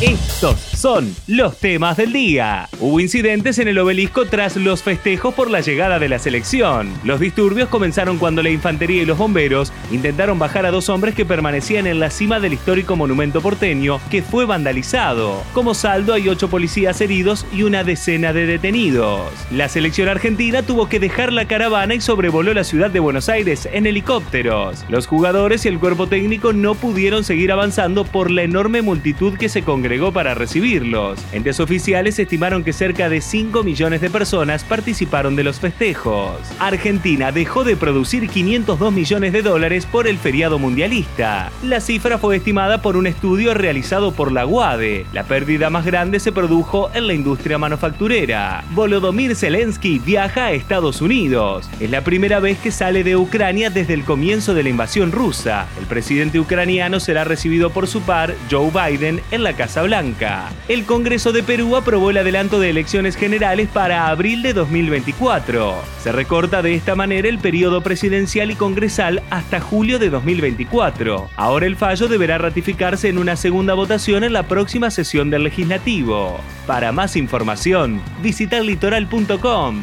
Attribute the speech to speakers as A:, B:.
A: Estos son los temas del día. Hubo incidentes en el obelisco tras los festejos por la llegada de la selección. Los disturbios comenzaron cuando la infantería y los bomberos intentaron bajar a dos hombres que permanecían en la cima del histórico monumento porteño, que fue vandalizado. Como saldo hay ocho policías heridos y una decena de detenidos. La selección argentina tuvo que dejar la caravana y sobrevoló la ciudad de Buenos Aires en helicópteros. Los jugadores y el cuerpo técnico no pudieron seguir avanzando por la enorme multitud que se congregó para recibirlos. Entes oficiales estimaron que cerca de 5 millones de personas participaron de los festejos. Argentina dejó de producir 502 millones de dólares por el feriado mundialista. La cifra fue estimada por un estudio realizado por la UADE. La pérdida más grande se produjo en la industria manufacturera. Volodymyr Zelensky viaja a Estados Unidos. Es la primera vez que sale de Ucrania desde el comienzo de la invasión rusa. El presidente ucraniano será recibido por su par, Joe Biden, en la Casa Blanca. El Congreso de Perú aprobó el adelanto de elecciones generales para abril de 2024. Se recorta de esta manera el periodo presidencial y congresal hasta julio de 2024. Ahora el fallo deberá ratificarse en una segunda votación en la próxima sesión del legislativo. Para más información, visita litoral.com.